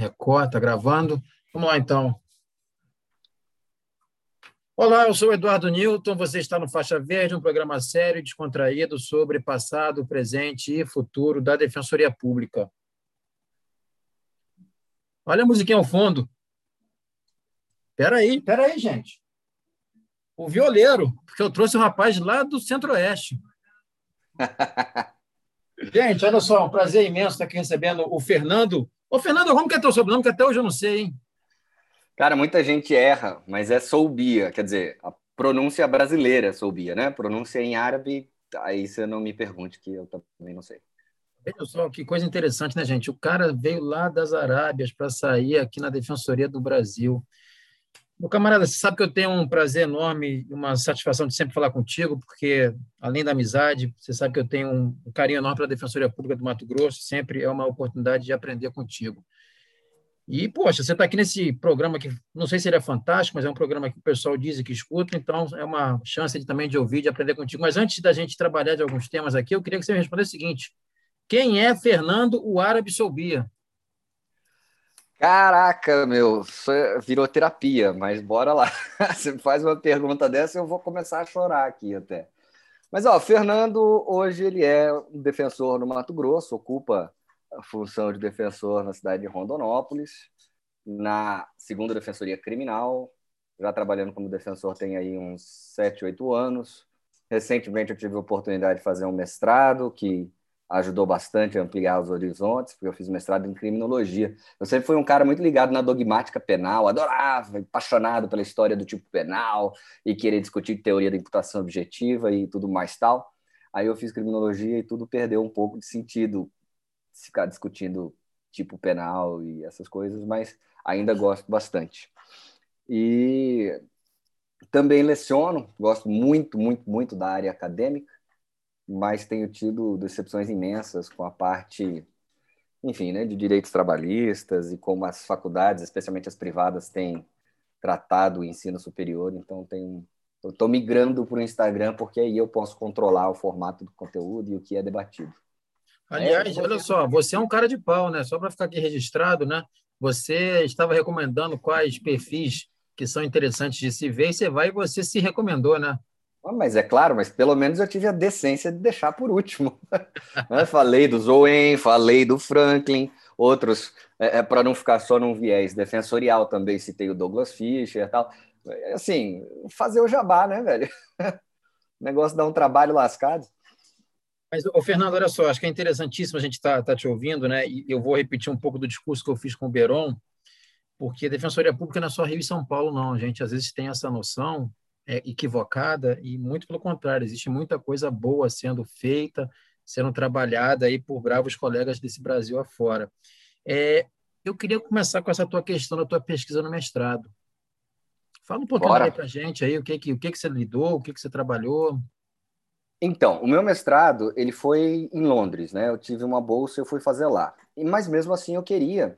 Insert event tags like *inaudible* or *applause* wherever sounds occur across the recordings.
Record, tá gravando. Vamos lá, então. Olá, eu sou Eduardo Newton, você está no Faixa Verde, um programa sério e descontraído sobre passado, presente e futuro da Defensoria Pública. Olha a musiquinha ao fundo. Espera aí, espera aí, gente. O violeiro, porque eu trouxe um rapaz lá do Centro-Oeste. *laughs* gente, olha só, um prazer imenso estar aqui recebendo o Fernando Ô, Fernando, como que é teu sobrenome? Que até hoje eu não sei, hein? Cara, muita gente erra, mas é Soubia, quer dizer, a pronúncia brasileira é Soubia, né? Pronúncia em árabe, aí você não me pergunte, que eu também não sei. Veja só que coisa interessante, né, gente? O cara veio lá das Arábias para sair aqui na Defensoria do Brasil. Meu camarada, você sabe que eu tenho um prazer enorme e uma satisfação de sempre falar contigo, porque, além da amizade, você sabe que eu tenho um carinho enorme pela Defensoria Pública do Mato Grosso, sempre é uma oportunidade de aprender contigo. E, poxa, você está aqui nesse programa que não sei se ele é fantástico, mas é um programa que o pessoal diz e que escuta, então é uma chance de, também de ouvir, de aprender contigo. Mas antes da gente trabalhar de alguns temas aqui, eu queria que você me respondesse o seguinte: quem é Fernando o Árabe Soubia? Caraca, meu, virou terapia, mas bora lá. *laughs* Você faz uma pergunta dessa, eu vou começar a chorar aqui até. Mas, ó, Fernando, hoje ele é um defensor no Mato Grosso, ocupa a função de defensor na cidade de Rondonópolis, na segunda Defensoria Criminal, já trabalhando como defensor tem aí uns 7, 8 anos. Recentemente eu tive a oportunidade de fazer um mestrado que ajudou bastante a ampliar os horizontes, porque eu fiz mestrado em criminologia. Eu sempre fui um cara muito ligado na dogmática penal, adorava, apaixonado pela história do tipo penal e querer discutir teoria da imputação objetiva e tudo mais tal. Aí eu fiz criminologia e tudo perdeu um pouco de sentido ficar discutindo tipo penal e essas coisas, mas ainda gosto bastante. E também leciono, gosto muito, muito, muito da área acadêmica mas tenho tido decepções imensas com a parte, enfim, né, de direitos trabalhistas e como as faculdades, especialmente as privadas, têm tratado o ensino superior. Então, tenho, estou migrando para o Instagram porque aí eu posso controlar o formato do conteúdo e o que é debatido. Aliás, é, olha só, você é um cara de pau, né? Só para ficar aqui registrado, né? Você estava recomendando quais perfis que são interessantes de se ver e você vai e você se recomendou, né? Ah, mas é claro, mas pelo menos eu tive a decência de deixar por último. *laughs* Né? falei do Zoen, falei do Franklin, outros, é, é para não ficar só num viés defensorial também, citei o Douglas Fischer e tal. É, assim, fazer o jabá, né, velho? o *laughs* negócio dá um trabalho lascado. Mas, ô, Fernando, olha só, acho que é interessantíssimo a gente estar tá, tá te ouvindo, né? E eu vou repetir um pouco do discurso que eu fiz com o Beron, porque a Defensoria Pública não é só Rio e São Paulo, não. A gente às vezes tem essa noção é, equivocada e muito pelo contrário, existe muita coisa boa sendo feita, sendo trabalhada aí por bravos colegas desse Brasil afora. É, eu queria começar com essa tua questão da tua pesquisa no mestrado. Fala um pouquinho aí para a gente aí, o que que, o que que você lidou, o que que você trabalhou. Então, o meu mestrado, ele foi em Londres, né? Eu tive uma bolsa, eu fui fazer lá. E mas mesmo assim eu queria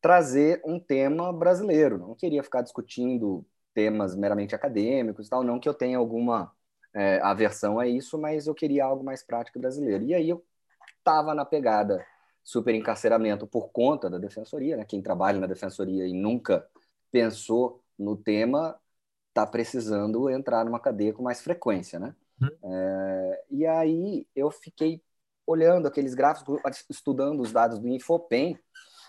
trazer um tema brasileiro, não queria ficar discutindo temas meramente acadêmicos e tal. Não que eu tenha alguma é, aversão a isso, mas eu queria algo mais prático brasileiro. E aí eu estava na pegada super encarceramento por conta da defensoria, né? Quem trabalha na defensoria e nunca pensou no tema está precisando entrar numa cadeia com mais frequência, né? Uhum. É, e aí eu fiquei olhando aqueles gráficos, estudando os dados do Infopem,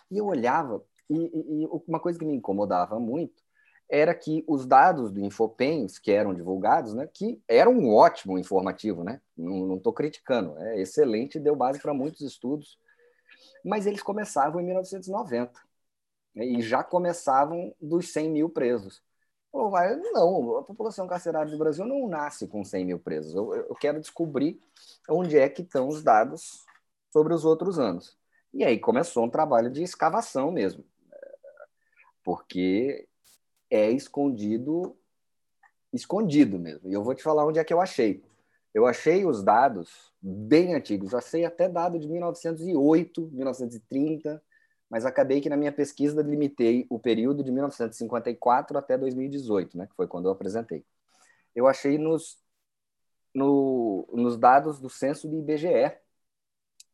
e eu olhava, e, e, e uma coisa que me incomodava muito era que os dados do Infopens, que eram divulgados, né, que eram um ótimo informativo, né? não estou criticando, é excelente, deu base para muitos estudos, mas eles começavam em 1990 né, e já começavam dos 100 mil presos. Não, a população carcerária do Brasil não nasce com 100 mil presos. Eu, eu quero descobrir onde é que estão os dados sobre os outros anos. E aí começou um trabalho de escavação mesmo, porque é escondido, escondido mesmo. E eu vou te falar onde é que eu achei. Eu achei os dados bem antigos, achei até dado de 1908, 1930, mas acabei que na minha pesquisa limitei o período de 1954 até 2018, né, que foi quando eu apresentei. Eu achei nos, no, nos dados do censo do IBGE,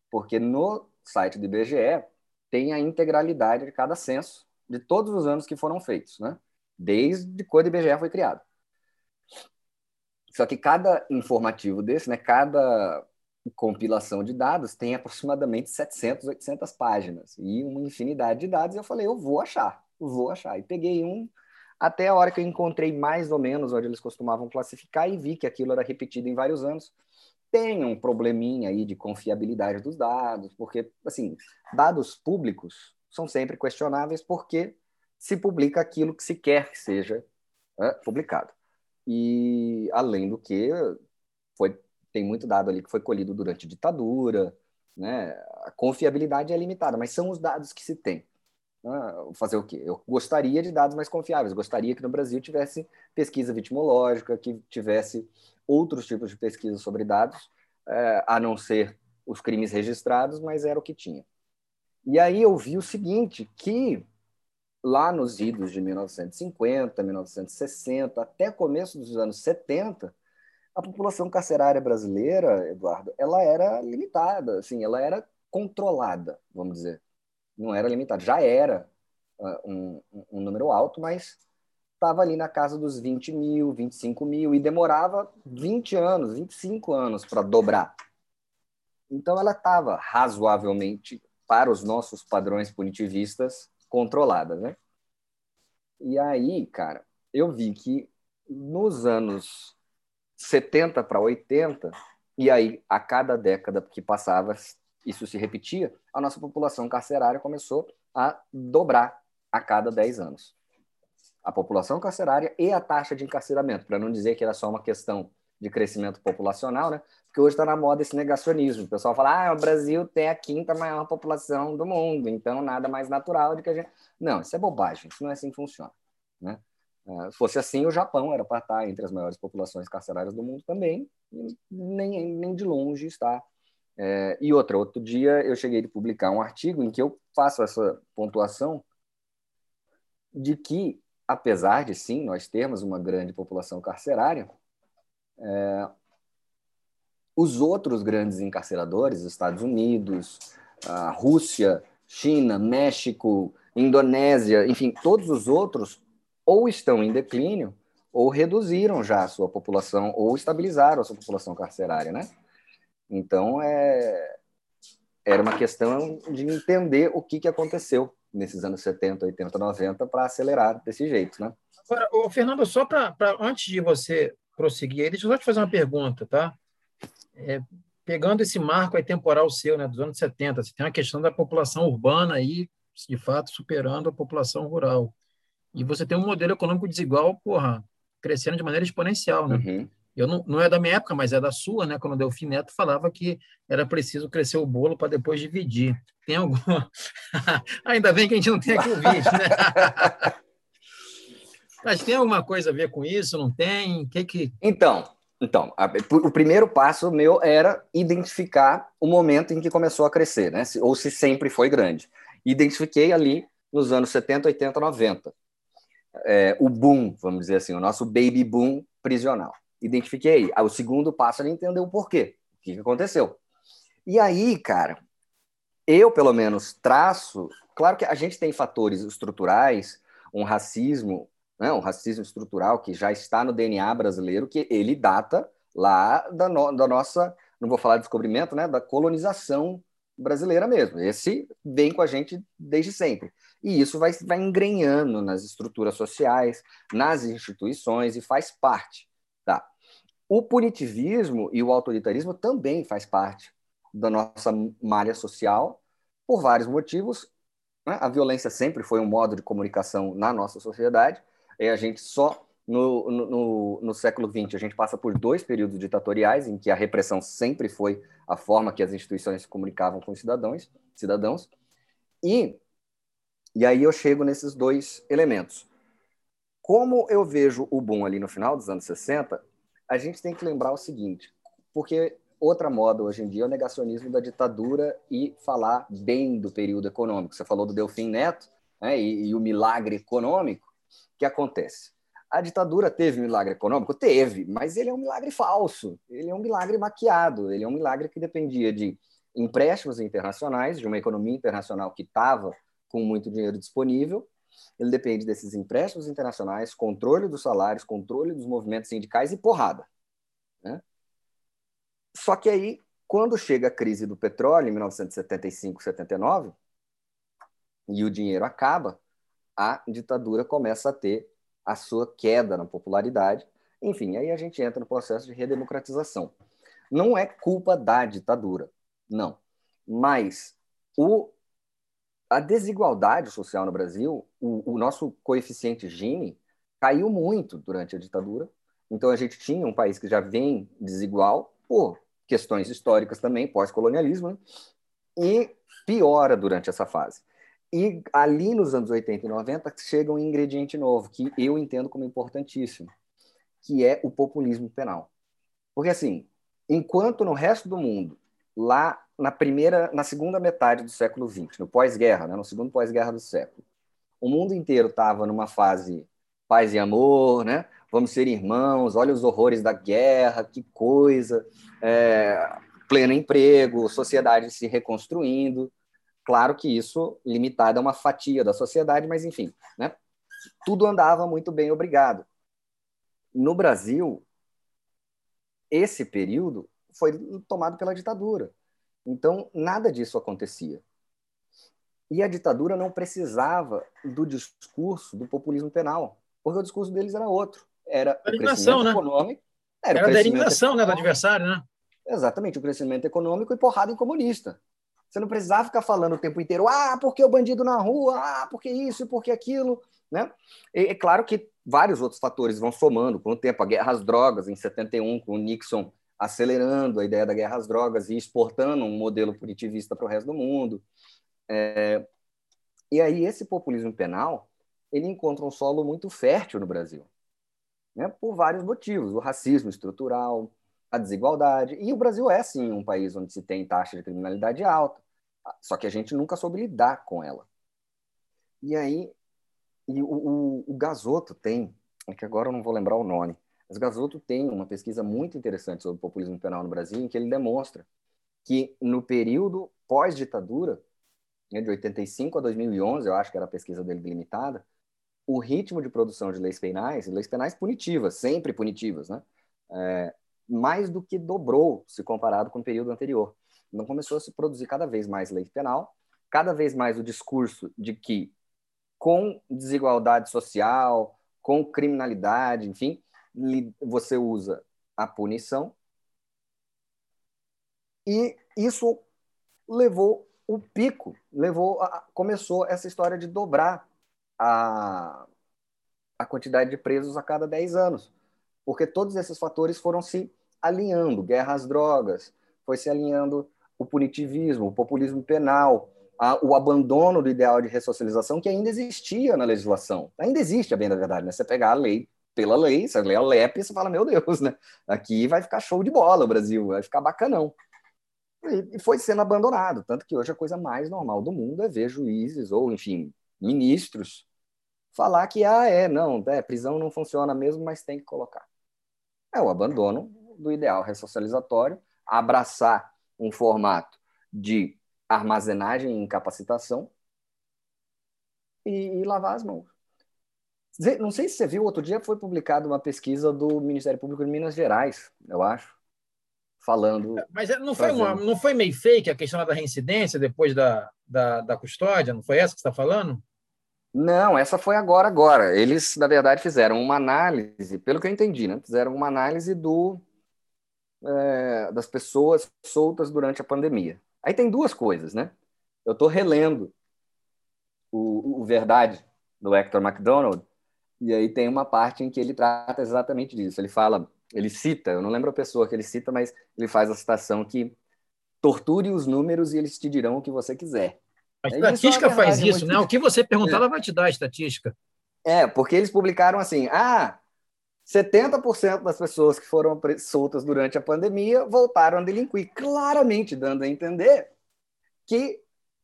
porque no site do IBGE tem a integralidade de cada censo de todos os anos que foram feitos, né? Desde quando o IBGE foi criado. Só que cada informativo desse, né, cada compilação de dados tem aproximadamente 700, 800 páginas e uma infinidade de dados. E eu falei, eu vou achar, vou achar. E peguei um até a hora que eu encontrei mais ou menos onde eles costumavam classificar e vi que aquilo era repetido em vários anos. Tem um probleminha aí de confiabilidade dos dados, porque, assim, dados públicos são sempre questionáveis porque se publica aquilo que se quer que seja é, publicado. E, além do que, foi, tem muito dado ali que foi colhido durante ditadura, né? a confiabilidade é limitada, mas são os dados que se tem. Ah, fazer o quê? Eu gostaria de dados mais confiáveis, gostaria que no Brasil tivesse pesquisa vitimológica, que tivesse outros tipos de pesquisa sobre dados, é, a não ser os crimes registrados, mas era o que tinha. E aí eu vi o seguinte, que lá nos idos de 1950, 1960, até começo dos anos 70, a população carcerária brasileira, Eduardo, ela era limitada, assim, ela era controlada, vamos dizer não era limitado. Já era uh, um, um, número alto, mas estava ali na casa dos 20 mil, 25 mil, e demorava 20 anos, 25 anos para dobrar. Então, ela estava razoavelmente, para os nossos padrões punitivistas, controlada. Né? E aí, cara, eu vi que nos anos 70 para 80, e aí a cada década que passava, isso se repetia, a nossa população carcerária começou a dobrar a cada 10 anos. A população carcerária e a taxa de encarceramento, para não dizer que era só uma questão de crescimento populacional, né? Porque hoje está na moda esse negacionismo. O pessoal fala, ah, o Brasil tem a quinta maior população do mundo, então nada mais natural do que a gente. Não, isso é bobagem, isso não é assim que funciona. Né? É, se fosse assim, o Japão era para estar entre as maiores populações carcerárias do mundo também, nem, nem de longe está é, e outra, outro dia eu cheguei a publicar um artigo em que eu faço essa pontuação de que, apesar de sim nós termos uma grande população carcerária, é, os outros grandes encarceradores, Estados Unidos, a Rússia, China, México, Indonésia, enfim, todos os outros ou estão em declínio ou reduziram já a sua população ou estabilizaram a sua população carcerária, né? Então, é, era uma questão de entender o que, que aconteceu nesses anos 70, 80, 90 para acelerar desse jeito, né? Agora, ô, Fernando, só para antes de você prosseguir, deixa eu só te fazer uma pergunta, tá? É, pegando esse marco aí temporal seu, né, dos anos 70, você tem uma questão da população urbana aí, de fato, superando a população rural. E você tem um modelo econômico desigual, porra, crescendo de maneira exponencial, né? Uhum eu não, não é da minha época, mas é da sua, né? Quando o Delfim Neto falava que era preciso crescer o bolo para depois dividir. Tem alguma. *laughs* Ainda bem que a gente não tem aqui o vídeo, né? *laughs* mas tem alguma coisa a ver com isso? Não tem? Que que... Então, então, a, o primeiro passo meu era identificar o momento em que começou a crescer, né? Ou se sempre foi grande. Identifiquei ali nos anos 70, 80, 90. É, o boom, vamos dizer assim, o nosso baby boom prisional identifiquei. o segundo passo era entender o porquê, o que aconteceu. E aí, cara, eu pelo menos traço. Claro que a gente tem fatores estruturais, um racismo, né, um racismo estrutural que já está no DNA brasileiro, que ele data lá da, no, da nossa, não vou falar de descobrimento, né, da colonização brasileira mesmo. Esse vem com a gente desde sempre. E isso vai, vai engrenhando nas estruturas sociais, nas instituições e faz parte. Tá. O punitivismo e o autoritarismo também faz parte da nossa malha social por vários motivos. Né? A violência sempre foi um modo de comunicação na nossa sociedade. E a gente só no, no, no, século XX a gente passa por dois períodos ditatoriais em que a repressão sempre foi a forma que as instituições se comunicavam com os cidadãos, cidadãos. E, e aí eu chego nesses dois elementos. Como eu vejo o boom ali no final dos anos 60, a gente tem que lembrar o seguinte, porque outra moda hoje em dia é o negacionismo da ditadura e falar bem do período econômico. Você falou do Delfim Neto né, e, e o milagre econômico. Que acontece? A ditadura teve milagre econômico? Teve, mas ele é um milagre falso. Ele é um milagre maquiado. Ele é um milagre que dependia de empréstimos internacionais de uma economia internacional que estava com muito dinheiro disponível. Ele depende desses empréstimos internacionais, controle dos salários, controle dos movimentos sindicais e porrada. Né? Só que aí, quando chega a crise do petróleo, em 1975, 79, e o dinheiro acaba, a ditadura começa a ter a sua queda na popularidade. Enfim, aí a gente entra no processo de redemocratização. Não é culpa da ditadura, não. Mas o, a desigualdade social no Brasil, o, o nosso coeficiente Gini caiu muito durante a ditadura. Então a gente tinha um país que já vem desigual por questões históricas também, pós-colonialismo, né? e piora durante essa fase. E ali nos anos 80 e 90 chega um ingrediente novo, que eu entendo como importantíssimo, que é o populismo penal. Porque, assim, enquanto no resto do mundo, lá na primeira, na segunda metade do século XX, no pós-guerra, né, no segundo pós-guerra do século, o mundo inteiro estava numa fase paz e amor, né? Vamos ser irmãos, olha os horrores da guerra, que coisa, é, pleno emprego, sociedade se reconstruindo. Claro que isso limitado a uma fatia da sociedade, mas enfim, né? tudo andava muito bem, obrigado. No Brasil, esse período foi tomado pela ditadura. Então, nada disso acontecia. E a ditadura não precisava do discurso do populismo penal, porque o discurso deles era outro. Era a eliminação, né? econômico. Era, era da eliminação né, do adversário, né? Exatamente, o crescimento econômico e porrada em comunista. Você não precisava ficar falando o tempo inteiro, ah, porque o bandido na rua, ah, porque isso porque aquilo. Né? E, é claro que vários outros fatores vão somando com o tempo. A guerra às drogas, em 71, com o Nixon acelerando a ideia da guerra às drogas e exportando um modelo punitivista para o resto do mundo. É... E aí esse populismo penal ele encontra um solo muito fértil no Brasil, né? por vários motivos. O racismo estrutural, a desigualdade. E o Brasil é, sim, um país onde se tem taxa de criminalidade alta, só que a gente nunca soube lidar com ela. E aí, e o, o, o Gasoto tem, é que agora eu não vou lembrar o nome, mas Gasoto tem uma pesquisa muito interessante sobre o populismo penal no Brasil, em que ele demonstra que no período pós-ditadura, né, de 85 a 2011, eu acho que era a pesquisa dele delimitada, o ritmo de produção de leis penais, leis penais punitivas, sempre punitivas, né? É, mais do que dobrou se comparado com o período anterior. Então começou a se produzir cada vez mais lei penal, cada vez mais o discurso de que com desigualdade social, com criminalidade, enfim, você usa a punição. E isso levou o pico, levou a, começou essa história de dobrar a, a quantidade de presos a cada 10 anos, porque todos esses fatores foram se alinhando, guerra às drogas, foi se alinhando o punitivismo, o populismo penal, a, o abandono do ideal de ressocialização que ainda existia na legislação. Ainda existe, a bem da verdade, né? Você pegar a lei pela lei, você lê a LEP você fala, meu Deus, né? Aqui vai ficar show de bola o Brasil, vai ficar bacanão. E, e foi sendo abandonado, tanto que hoje a coisa mais normal do mundo é ver juízes ou, enfim, ministros falar que, ah, é, não, é, prisão não funciona mesmo, mas tem que colocar. É o abandono do ideal ressocializatório, abraçar um formato de armazenagem e incapacitação e, e lavar as mãos. Não sei se você viu, outro dia foi publicada uma pesquisa do Ministério Público de Minas Gerais, eu acho, falando. Mas é, não foi, uma, não foi meio fake a questão da reincidência depois da, da, da custódia? Não foi essa que você está falando? Não, essa foi agora, agora. Eles, na verdade, fizeram uma análise, pelo que eu entendi, né? Fizeram uma análise do é, das pessoas soltas durante a pandemia. Aí tem duas coisas, né? Eu estou relendo o, o, Verdade, do Hector MacDonald, e aí tem uma parte em que ele trata exatamente disso. Ele fala, ele cita, eu não lembro a pessoa que ele cita, mas ele faz a citação que torture os números e eles te dirão o que você quiser. A é estatística isso é faz isso, né? O que você perguntar, é. ela vai te dar a estatística. É, porque eles publicaram assim: ah, 70% das pessoas que foram soltas durante a pandemia voltaram a delinquir, claramente dando a entender que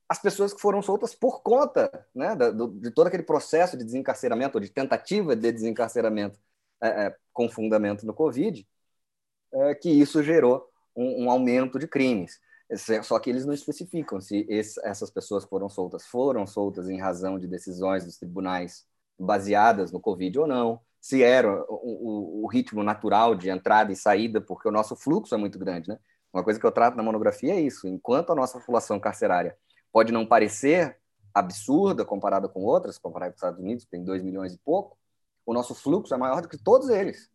as pessoas que foram soltas por conta né, de todo aquele processo de desencarceramento, ou de tentativa de desencarceramento é, é, com fundamento no Covid, é, que isso gerou um, um, aumento de crimes. Só que eles não especificam se esse, essas pessoas que foram soltas foram soltas em razão de decisões dos tribunais baseadas no Covid ou não, se era o, o, o, ritmo natural de entrada e saída, porque o nosso fluxo é muito grande. Né? Uma coisa que eu trato na monografia é isso: enquanto a nossa população carcerária pode não parecer absurda comparada com outras, comparada com os Estados Unidos, que tem 2 milhões e pouco, o nosso fluxo é maior do que todos eles.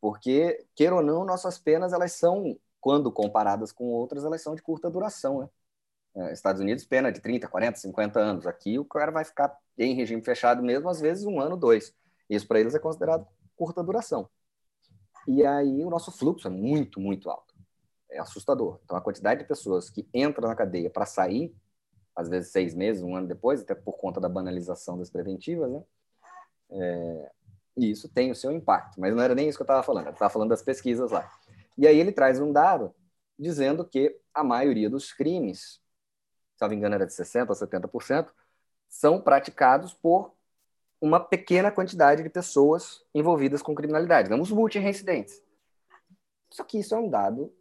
Porque, queira ou não, nossas penas, elas são, quando comparadas com outras, elas são de curta duração. Né? É, Estados Unidos, pena de 30, 40, 50 anos. Aqui, o cara vai ficar em regime fechado mesmo, às vezes um ano, dois. Isso para eles é considerado curta duração. E aí o nosso fluxo é muito, muito alto. É assustador. Então, a quantidade de pessoas que entram na cadeia para sair às vezes seis meses, um ano depois, até por conta da banalização das preventivas, né? É, e isso tem o seu impacto, mas não era nem isso que eu estava falando, eu estava falando das pesquisas lá. E aí ele traz um dado dizendo que a maioria dos crimes, se não me engano era de 60% a 70%, são praticados por uma pequena quantidade de pessoas envolvidas com criminalidade, não os multireincidentes. Só que isso é um dado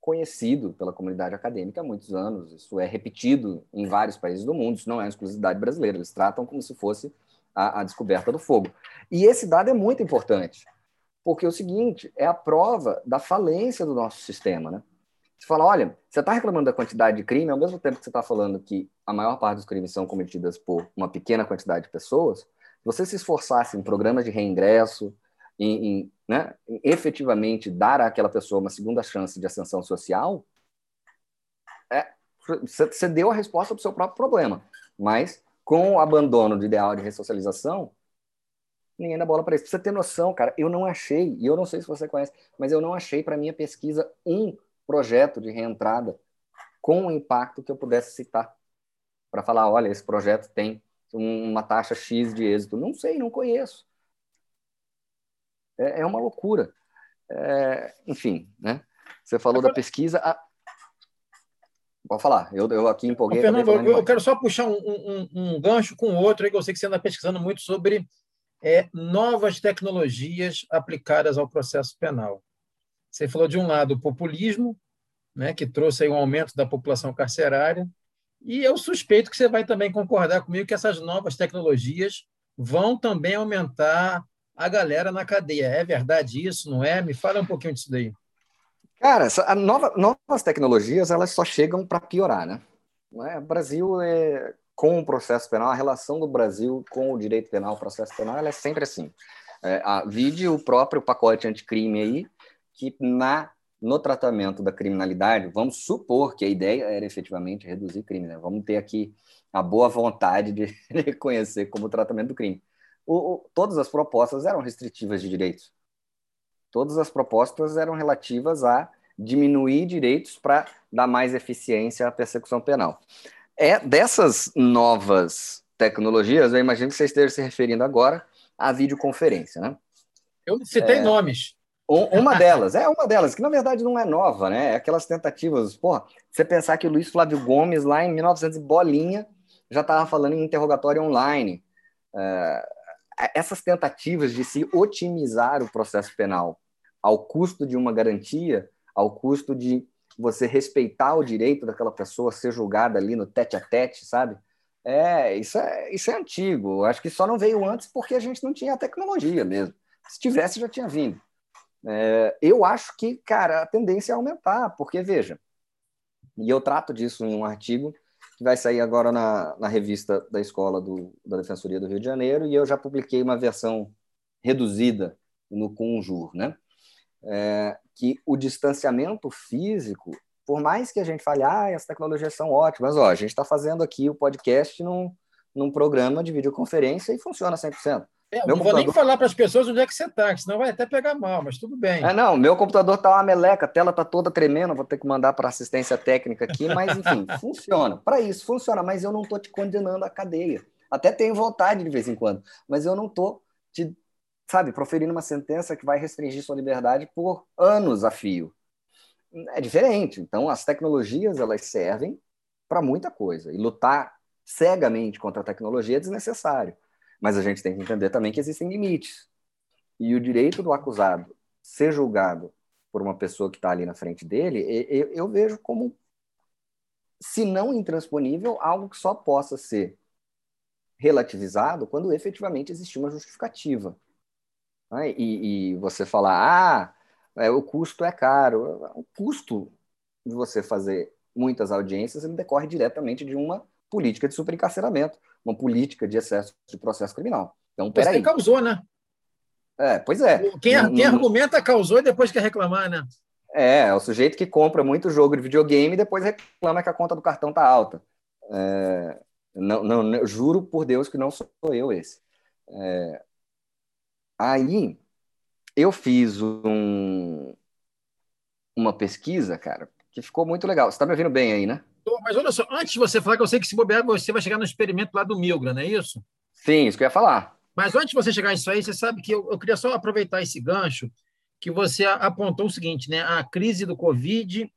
conhecido pela comunidade acadêmica há muitos anos. Isso é repetido em vários países do mundo. Isso não é exclusividade brasileira. Eles tratam como se fosse a, a descoberta do fogo. E esse dado é muito importante, porque é o seguinte é a prova da falência do nosso sistema, né? Você fala, olha, você está reclamando da quantidade de crime, ao mesmo tempo que você está falando que a maior parte dos crimes são cometidas por uma pequena quantidade de pessoas, você se esforçasse em programas de reingresso, em, em, né, em efetivamente dar àquela pessoa uma segunda chance de ascensão social, é, você deu a resposta para o seu próprio problema. Mas, com o abandono do ideal de ressocialização, ninguém dá bola para isso. Você ter noção, cara, eu não achei, e eu não sei se você conhece, mas eu não achei para minha pesquisa um projeto de reentrada com o impacto que eu pudesse citar para falar, olha, esse projeto tem uma taxa X de êxito. Não sei, não conheço. É, é uma loucura. É, enfim, né? Você falou Agora... da pesquisa. A... Pode falar, eu, eu aqui empolguei. Fernando, eu, eu, quero só puxar um, um, um gancho com outro, aí que eu sei que você anda pesquisando muito sobre é, novas tecnologias aplicadas ao processo penal. Você falou, de um lado, o populismo, né, que trouxe aí um aumento da população carcerária, e eu suspeito que você vai também concordar comigo que essas novas tecnologias vão também aumentar a galera na cadeia. É verdade isso, não é? Me fala um pouquinho disso daí. Cara, a nova, novas tecnologias elas só chegam para piorar, né? É? O Brasil é com o processo penal, a relação do Brasil com o direito penal, o processo penal, ela é sempre assim. É, a, vide o próprio pacote anticrime aí, que na no tratamento da criminalidade, vamos supor que a ideia era efetivamente reduzir crime, né? Vamos ter aqui a boa vontade de *laughs* reconhecer como tratamento do crime o, o, todas as propostas eram restritivas de direitos. Todas as propostas eram relativas a diminuir direitos para dar mais eficiência à persecução penal. É dessas novas tecnologias, eu imagino que você esteja se referindo agora à videoconferência, né? Eu citei é, nomes. Uma delas, é uma delas, que na verdade não é nova, né? É aquelas tentativas, porra, você pensar que o Luiz Flávio Gomes, lá em 1900 bolinha, já estava falando em interrogatório online. É, essas tentativas de se otimizar o processo penal ao custo de uma garantia, ao custo de você respeitar o direito daquela pessoa ser julgada ali no tete a tete, sabe? É, isso é, isso é antigo. Acho que só não veio antes porque a gente não tinha a tecnologia mesmo. Se tivesse, já tinha vindo. É, eu acho que, cara, a tendência é aumentar, porque, veja, e eu trato disso em um artigo que vai sair agora na, na revista da escola do, da Defensoria do Rio de Janeiro, e eu já publiquei uma versão reduzida no Conjur, né? É, que o distanciamento físico, por mais que a gente fale, ah, as tecnologias são ótimas, ó, a gente está fazendo aqui o podcast num, num programa de videoconferência e funciona 100%. É, não computador... vou nem falar para as pessoas onde é que você está, senão vai até pegar mal, mas tudo bem. É, não, meu computador está uma meleca, a tela está toda tremendo, vou ter que mandar para assistência técnica aqui, mas enfim, *laughs* funciona. Para isso, funciona, mas eu não estou te condenando à cadeia. Até tenho vontade de vez em quando, mas eu não estou te, sabe, proferindo uma sentença que vai restringir sua liberdade por anos a fio. É diferente. Então, as tecnologias, elas servem para muita coisa, e lutar cegamente contra a tecnologia é desnecessário. Mas a gente tem que entender também que existem limites. E o direito do acusado ser julgado por uma pessoa que está ali na frente dele, eu, eu vejo como, se não intransponível, algo que só possa ser relativizado quando efetivamente existir uma justificativa. Né? E, e, você falar, ah, é, o custo é caro. O custo de você fazer muitas audiências ele decorre diretamente de uma política de superencarceramento, uma política de excesso de processo criminal. Então, peraí. Você causou, né? É, pois é. Quem, não, quem não... argumenta causou e depois quer reclamar, né? É, é o sujeito que compra muito jogo de videogame e depois reclama que a conta do cartão tá alta. É, não, não, juro por Deus que não sou eu esse. É, aí eu fiz um, uma pesquisa, cara, que ficou muito legal. Você está me ouvindo bem aí, né? Mas olha só, antes de você falar, que eu sei que se bobear, você vai chegar no experimento lá do Milgram, não é isso? Sim, isso que eu ia falar. Mas antes de você chegar nisso aí, você sabe que eu, eu queria só aproveitar esse gancho que você apontou o seguinte, né? A crise do Covid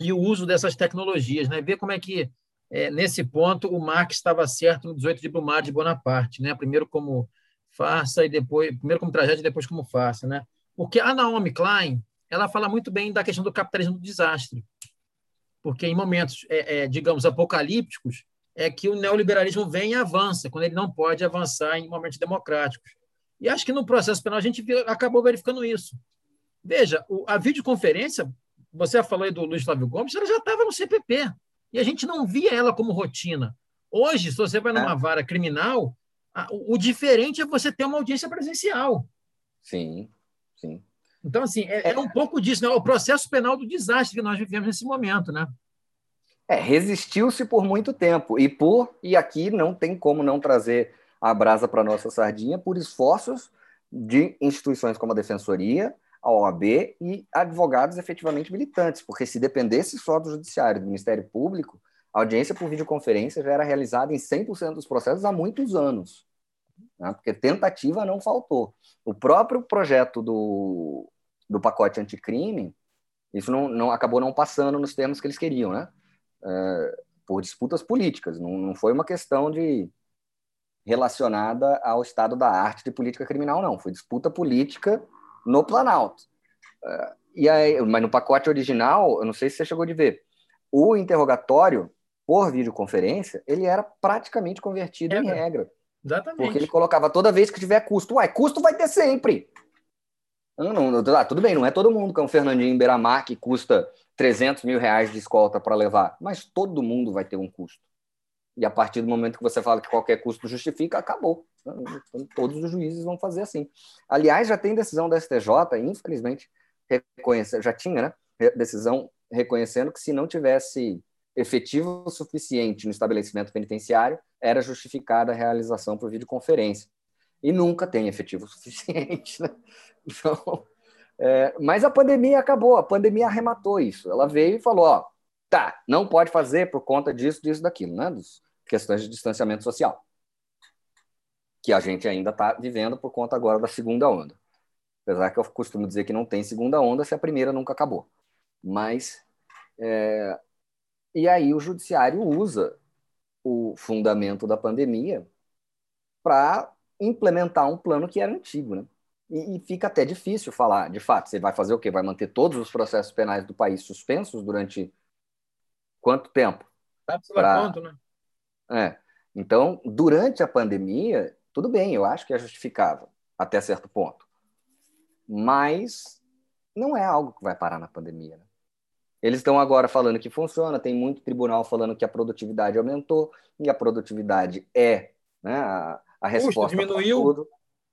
e o uso dessas tecnologias, né? Ver como é que é, nesse ponto, o Marx estava certo no 18 de Brumário de Bonaparte, né? primeiro como farsa e depois primeiro como tragédia e depois como farsa, né? Porque a Naomi Klein ela fala muito bem da questão do capitalismo do desastre, porque em momentos, é, é, digamos, apocalípticos, é que o neoliberalismo vem e avança, quando ele não pode avançar em momentos democráticos. E acho que no processo penal a gente acabou verificando isso. Veja, a videoconferência, você falou aí do Luiz Flávio Gomes, ela já estava no CPP e a gente não via ela como rotina. Hoje, se você vai numa é. vara criminal, o diferente é você ter uma audiência presencial. Sim, sim. Então, assim, é, é, um pouco disso, né? O processo penal do desastre que nós vivemos nesse momento, né? É, resistiu-se por muito tempo. E por e aqui não tem como não trazer a brasa para nossa sardinha por esforços de instituições como a Defensoria, a OAB e advogados efetivamente militantes, porque se dependesse só do Judiciário, do Ministério Público, a audiência por videoconferência já era realizada em 100% dos processos há muitos anos, né? porque tentativa não faltou. O próprio projeto do, do pacote anticrime, isso não, não acabou não passando nos termos que eles queriam, né? É, por disputas políticas, não, não foi uma questão de relacionada ao estado da arte de política criminal, não. Foi disputa política no Planalto. Uh, e aí, mas no pacote original, eu não sei se você chegou de ver, o interrogatório por videoconferência, ele era praticamente convertido é, em regra. Exatamente. Porque ele colocava toda vez que tiver custo. Uai, custo vai ter sempre. Não, não, ah, tudo bem, não é todo mundo que é um Fernandinho Beira-Mar que custa 300 mil reais de escolta para levar, mas todo mundo vai ter um custo. E a partir do momento que você fala que qualquer custo justifica, acabou. Então, todos os juízes vão fazer assim. Aliás, já tem decisão da STJ, infelizmente, reconhece, já tinha, né? Decisão reconhecendo que se não tivesse efetivo suficiente no estabelecimento penitenciário, era justificada a realização por videoconferência. E nunca tem efetivo *laughs* suficiente, né? Então, é, mas a pandemia acabou, a pandemia arrematou isso. Ela veio e falou: ó, tá, não pode fazer por conta disso, disso, daquilo, né? Das questões de distanciamento social que a gente ainda está vivendo por conta agora da segunda onda. Apesar que eu costumo dizer que não tem segunda onda se a primeira nunca acabou. Mas. É... E aí o judiciário usa o fundamento da pandemia para implementar um plano que era antigo, né? E, e, fica até difícil falar, de fato, você vai fazer o quê? Vai manter todos os processos penais do país suspensos durante quanto tempo? Sabe pra... quanto, né? É. Então, durante a pandemia, tudo bem, eu acho que é justificável até certo ponto. Mas não é algo que vai parar na pandemia. Né? Eles estão agora falando que funciona, tem muito tribunal falando que a produtividade aumentou, e a produtividade é né, a, a resposta. Custo diminuiu. Tudo.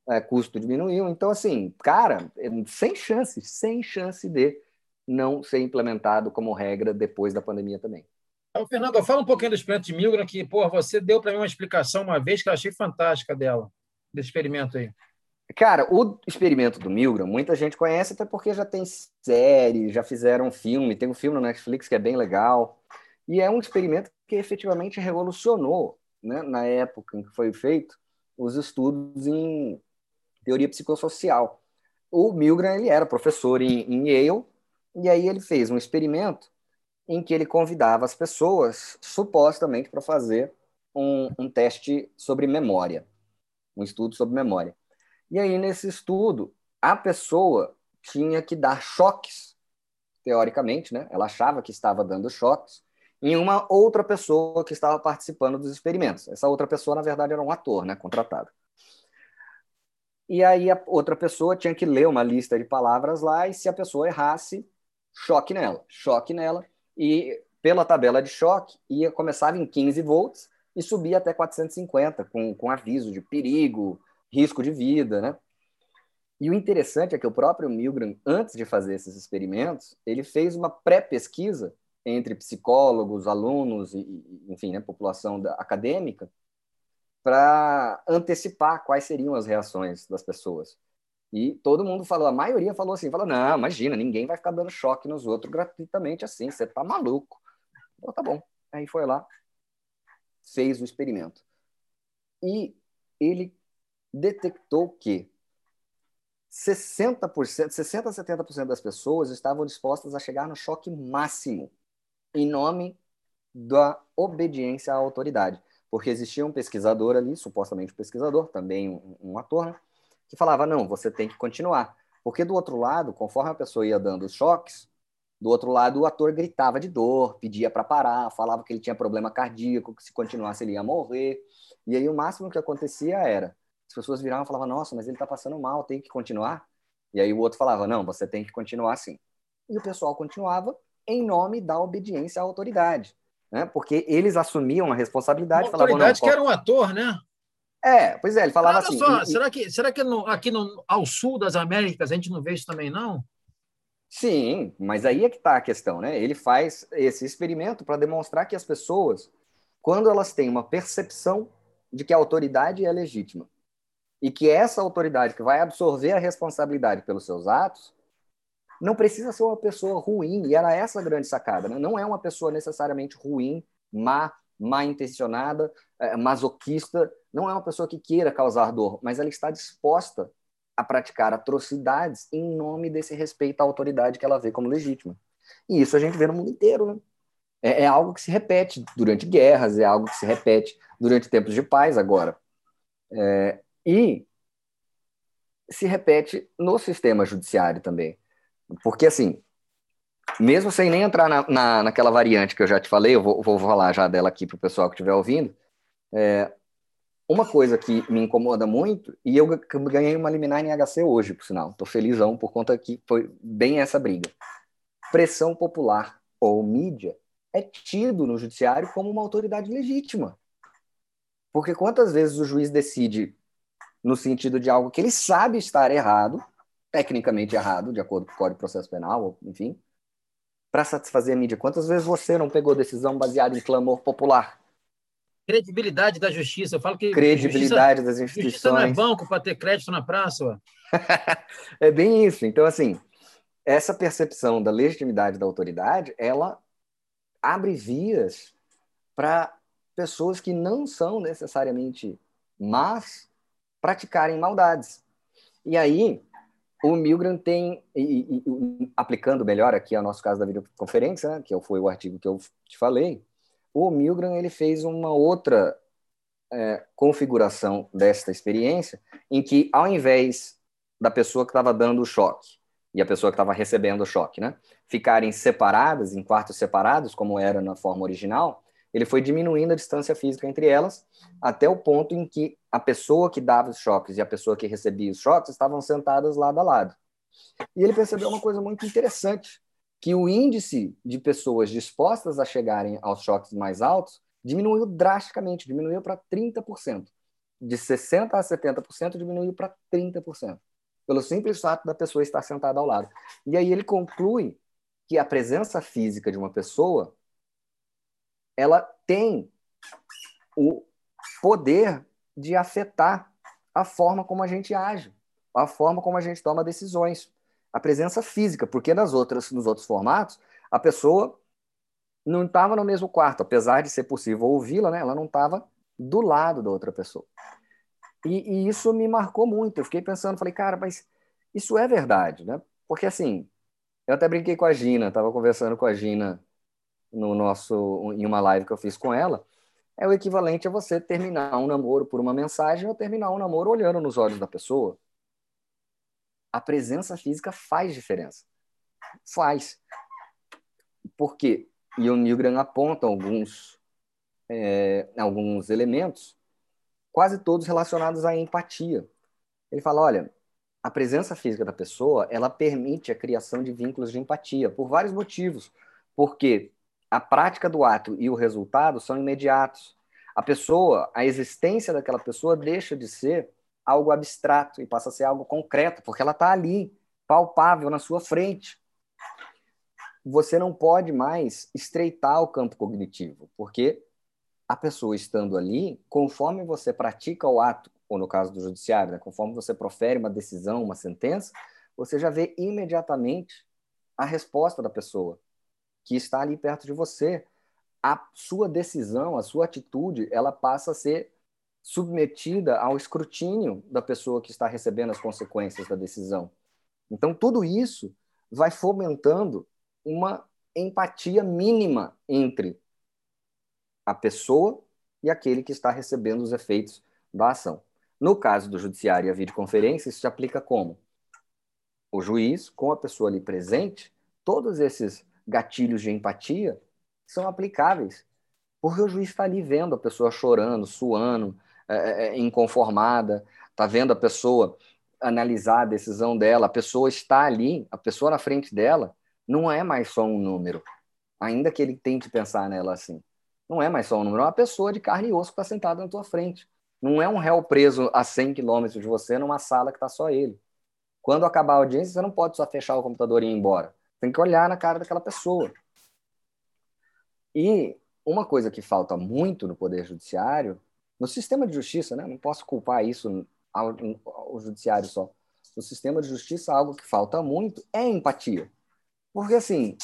É, custo diminuiu. Então, assim, cara, sem chance, sem chance de não ser implementado como regra depois da pandemia também. Então, Fernando, fala um pouquinho do experimento de Milgram, que pô, você deu para mim uma explicação uma vez que eu achei fantástica dela, desse experimento aí. Cara, o experimento do Milgram, muita gente conhece, até porque já tem série, já fizeram filme, tem um filme no Netflix que é bem legal. E é um experimento que efetivamente revolucionou, né, na época em que foi feito, os estudos em teoria psicossocial. O Milgram ele era professor em, em Yale, e aí ele fez um experimento em que ele convidava as pessoas, supostamente, para fazer um, um teste sobre memória, um estudo sobre memória. E aí, nesse estudo, a pessoa tinha que dar choques teoricamente, né? Ela achava que estava dando choques em uma outra pessoa que estava participando dos experimentos. Essa outra pessoa, na verdade, era um ator, né, contratado. E aí a outra pessoa tinha que ler uma lista de palavras lá e se a pessoa errasse, choque nela, choque nela. E pela tabela de choque, ia começava em 15 volts e subia até 450, com, com aviso de perigo, risco de vida, né? E o interessante é que o próprio Milgram, antes de fazer esses experimentos, ele fez uma pré-pesquisa entre psicólogos, alunos e, enfim, né, população da, acadêmica, para antecipar quais seriam as reações das pessoas. E todo mundo falou, a maioria falou assim, falou, não, imagina, ninguém vai ficar dando choque nos outros gratuitamente assim, você tá maluco. Então tá bom. Aí foi lá, fez o experimento. E ele detectou que 60%, 60 a 70% das pessoas estavam dispostas a chegar no choque máximo em nome da obediência à autoridade. Porque existia um pesquisador ali, supostamente um pesquisador, também um, um ator, né, que falava: não, você tem que continuar. Porque do outro lado, conforme a pessoa ia dando os choques, do outro lado o ator gritava de dor, pedia para parar, falava que ele tinha problema cardíaco, que se continuasse ele ia morrer. E aí o máximo que acontecia era: as pessoas viravam e falavam: nossa, mas ele está passando mal, tem que continuar. E aí o outro falava: não, você tem que continuar assim. E o pessoal continuava em nome da obediência à autoridade. Né? Porque eles assumiam a responsabilidade. Uma autoridade falavam, que era um ator, né? É, pois é, ele falava assim. Só, e, será que, será que no, aqui no, ao sul das Américas a gente não vê isso também, não? Sim, mas aí é que está a questão, né? Ele faz esse experimento para demonstrar que as pessoas, quando elas têm uma percepção de que a autoridade é legítima e que essa autoridade que vai absorver a responsabilidade pelos seus atos, não precisa ser uma pessoa ruim, e era essa a grande sacada, né? não é uma pessoa necessariamente ruim, má, má intencionada, é, masoquista, não é uma pessoa que queira causar dor, mas ela está disposta a praticar atrocidades em nome desse respeito à autoridade que ela vê como legítima. E isso a gente vê no mundo inteiro, né? É, é algo que se repete durante guerras, é algo que se repete durante tempos de paz agora. É, e se repete no sistema judiciário também. Porque, assim, mesmo sem nem entrar na, na, naquela variante que eu já te falei, eu vou, vou falar já dela aqui para o pessoal que estiver ouvindo, é, uma coisa que me incomoda muito, e eu ganhei uma liminar em HC hoje, por sinal, estou felizão por conta que foi bem essa briga. Pressão popular ou mídia é tido no judiciário como uma autoridade legítima. Porque quantas vezes o juiz decide no sentido de algo que ele sabe estar errado, tecnicamente errado, de acordo com o Código de Processo Penal, enfim, para satisfazer a mídia. Quantas vezes você não pegou decisão baseada em clamor popular? Credibilidade da justiça. Eu falo que. Credibilidade justiça, das instituições. Justiça não é banco para ter crédito na praça. *laughs* é bem isso. Então, assim, essa percepção da legitimidade da autoridade, ela abre vias para pessoas que não são necessariamente más praticarem maldades. E aí, o Milgram tem, e, e, aplicando melhor aqui ao nosso caso da videoconferência, né, que foi o artigo que eu te falei, o Milgram ele fez uma outra é, configuração desta experiência, em que ao invés da pessoa que estava dando o choque e a pessoa que estava recebendo o choque, né, ficarem separadas, em quartos separados, como era na forma original, ele foi diminuindo a distância física entre elas até o ponto em que a pessoa que dava os choques e a pessoa que recebia os choques estavam sentadas lado a lado. E ele percebeu uma coisa muito interessante, que o índice de pessoas dispostas a chegarem aos choques mais altos diminuiu drasticamente, diminuiu para 30%. De 60% a 70% diminuiu para 30%, pelo simples fato da pessoa estar sentada ao lado. E aí ele conclui que a presença física de uma pessoa ela tem o poder de afetar a forma como a gente age, a forma como a gente toma decisões, a presença física, porque nas outras, nos outros formatos, a pessoa não estava no mesmo quarto, apesar de ser possível ouvi-la, né? Ela não estava do lado da outra pessoa. E, e, isso me marcou muito. Eu fiquei pensando, falei, cara, mas isso é verdade, né? Porque assim, eu até brinquei com a Gina, estava conversando com a Gina no nosso em uma live que eu fiz com ela, é o equivalente a você terminar um namoro por uma mensagem ou terminar um namoro olhando nos olhos da pessoa. A presença física faz diferença. Faz. Por quê? E o Milgram aponta alguns, é, alguns elementos, quase todos relacionados à empatia. Ele fala, olha, a presença física da pessoa, ela permite a criação de vínculos de empatia, por vários motivos. Porque a prática do ato e o resultado são imediatos. A pessoa, a existência daquela pessoa deixa de ser algo abstrato e passa a ser algo concreto, porque ela está ali, palpável na sua frente. Você não pode mais estreitar o campo cognitivo, porque a pessoa estando ali, conforme você pratica o ato, ou no caso do judiciário, né, conforme você profere uma decisão, uma sentença, você já vê imediatamente a resposta da pessoa que está ali perto de você. A sua decisão, a sua atitude, ela passa a ser submetida ao escrutínio da pessoa que está recebendo as consequências da decisão. Então, tudo isso vai fomentando uma empatia mínima entre a pessoa e aquele que está recebendo os efeitos da ação. No caso do judiciário e a videoconferência, isso se aplica como? O juiz, com a pessoa ali presente, todos esses gatilhos de empatia são aplicáveis, porque o juiz está ali vendo a pessoa chorando, suando, é, é, é inconformada, está vendo a pessoa analisar a decisão dela, a pessoa está ali, a pessoa na frente dela não é mais só um número, ainda que ele tente pensar nela assim. Não é mais só um número, é uma pessoa de carne e osso que está sentada na tua frente. Não é um réu preso a 100 quilômetros de você numa sala que está só ele. Quando acabar a audiência, você não pode só fechar o computador e ir embora. Tem que olhar na cara daquela pessoa. E uma coisa que falta muito no Poder Judiciário, no sistema de justiça, né? não posso culpar isso ao, ao judiciário só. No sistema de justiça, algo que falta muito é empatia. Porque, assim,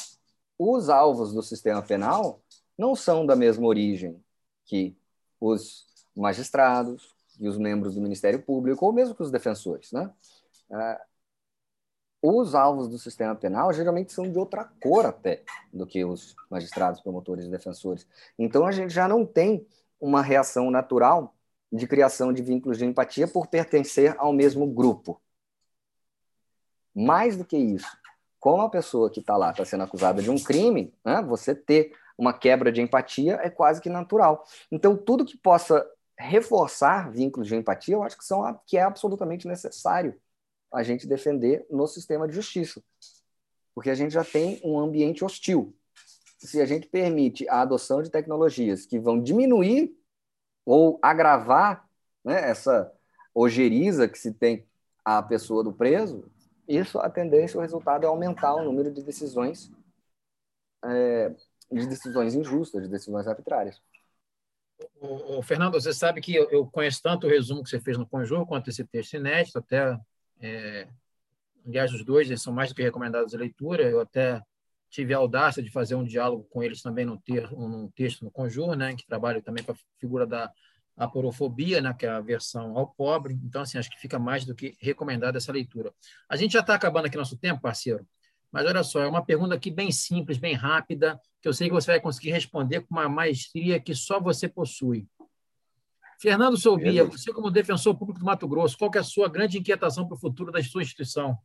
os alvos do sistema penal não são da mesma origem que os magistrados, e os membros do Ministério Público, ou mesmo que os defensores. Né? Os alvos do sistema penal geralmente são de outra cor até do que os magistrados, promotores e defensores. Então a gente já não tem uma reação natural de criação de vínculos de empatia por pertencer ao mesmo grupo. Mais do que isso, como a pessoa que está lá está sendo acusada de um crime, né, você ter uma quebra de empatia é quase que natural. Então, tudo que possa reforçar vínculos de empatia, eu acho que, são, que é absolutamente necessário a gente defender no sistema de justiça. Porque a gente já tem um ambiente hostil. Se a gente permite a adoção de tecnologias que vão diminuir ou agravar né, essa ojeriza que se tem a pessoa do preso, isso a tendência, o resultado é aumentar o número de decisões é, de decisões injustas, de decisões arbitrárias. O, o, Fernando, você sabe que eu, eu, conheço tanto o resumo que você fez no Conjur quanto esse texto inédito, até é, aliás, os dois eles são mais do que recomendados à leitura. Eu até tive a audácia de fazer um diálogo com eles também num, ter, num texto no Conjur, né, que trabalho também com a figura da aporofobia, né, que é a versão ao pobre. Então, assim, acho que fica mais do que recomendada essa leitura. A gente já está acabando aqui nosso tempo, parceiro. Mas olha só, é uma pergunta aqui bem simples, bem rápida, que eu sei que você vai conseguir responder com uma maestria que só você possui. Fernando Soubia, você como defensor público do Mato Grosso, qual é a sua grande inquietação para o futuro da sua instituição?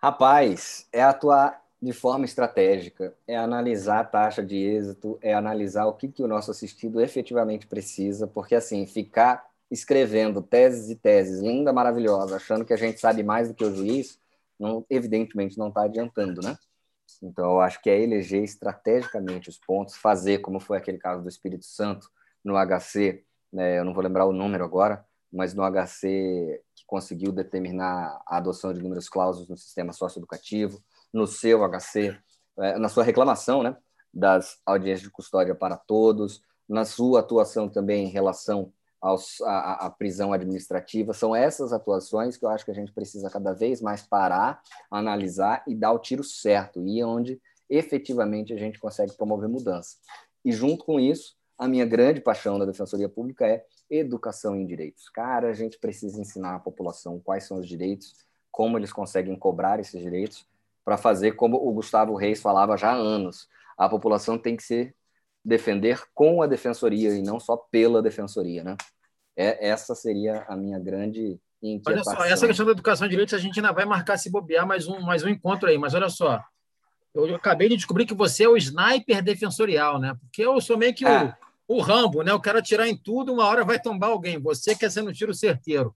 Rapaz, é atuar de forma estratégica, é analisar a taxa de êxito, é analisar o que, que o nosso assistido efetivamente precisa, porque assim, ficar escrevendo teses e teses, linda, maravilhosa, achando que a gente sabe mais do que o juiz, não, evidentemente não está adiantando, né? Então, eu acho que é eleger estrategicamente os pontos, fazer, como foi aquele caso do Espírito Santo no HC, né, eu não vou lembrar o número agora, mas no HC que conseguiu determinar a adoção de números clausos no sistema socioeducativo, no seu HC, é, na sua reclamação né, das audiências de custódia para todos, na sua atuação também em relação aos, a, a, prisão administrativa. São essas atuações que eu acho que a gente precisa cada vez mais parar, analisar e dar o tiro certo, e onde efetivamente a gente consegue promover mudança. E junto com isso, a minha grande paixão da Defensoria Pública é educação em direitos. Cara, a gente precisa ensinar a população quais são os direitos, como eles conseguem cobrar esses direitos, para fazer como o Gustavo Reis falava já há anos. A população tem que ser defender com a defensoria e não só pela defensoria, né? É, essa seria a minha grande inquietação. Olha só, essa questão da educação de direitos a gente ainda vai marcar se bobear mais um, mais um encontro aí, mas olha só, Eu acabei de descobrir que você é o sniper defensorial, né? Porque eu sou meio que é. o, o Rambo, né? Eu quero atirar em tudo, uma hora vai tombar alguém. Você quer ser no tiro certeiro.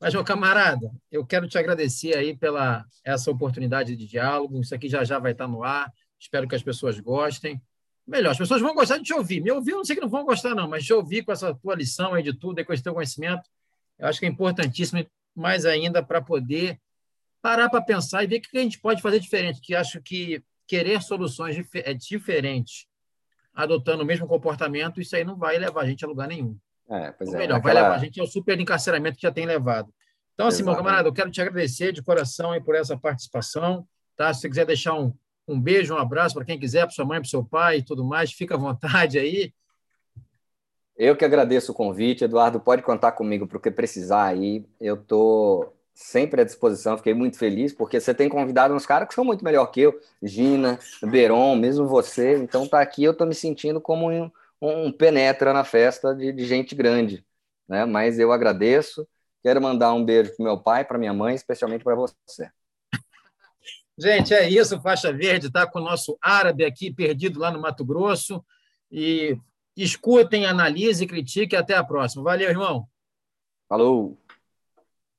Mas, meu camarada, eu quero te agradecer aí pela essa oportunidade de diálogo. Isso aqui já já vai estar no ar. Espero que as pessoas gostem. Melhor, as pessoas vão gostar de te ouvir. Me ouvir, eu não sei que não vão gostar, não, mas te ouvir com essa tua lição aí de tudo, e com esse teu conhecimento, eu acho que é importantíssimo, mais ainda, para poder parar para pensar e ver o que a gente pode fazer diferente. Que acho que querer soluções é diferentes, adotando o mesmo comportamento, isso aí não vai levar a gente a lugar nenhum. É, pois Ou é, melhor, aquela... vai levar a gente ao super encarceramento que já tem levado. Então, assim, Exatamente. meu camarada, eu quero te agradecer de coração aí por essa participação. Tá? Se você quiser deixar um, um beijo, um abraço para quem quiser, para sua mãe, para seu pai e tudo mais, fica à vontade aí. Eu que agradeço o convite, Eduardo. Pode contar comigo para o que precisar aí. Eu estou sempre à disposição, fiquei muito feliz, porque você tem convidado uns caras que são muito melhor que eu, Gina, Beron, mesmo você. Então tá aqui, eu estou me sentindo como um, um penetra na festa de, de, gente grande. Né? Mas eu agradeço. Quero mandar um beijo para meu pai, para minha mãe, especialmente para você. Gente, é isso, Faixa Verde está com o nosso árabe aqui perdido lá no Mato Grosso. E escutem, analisem, critiquem. Até a próxima. Valeu, irmão. Falou.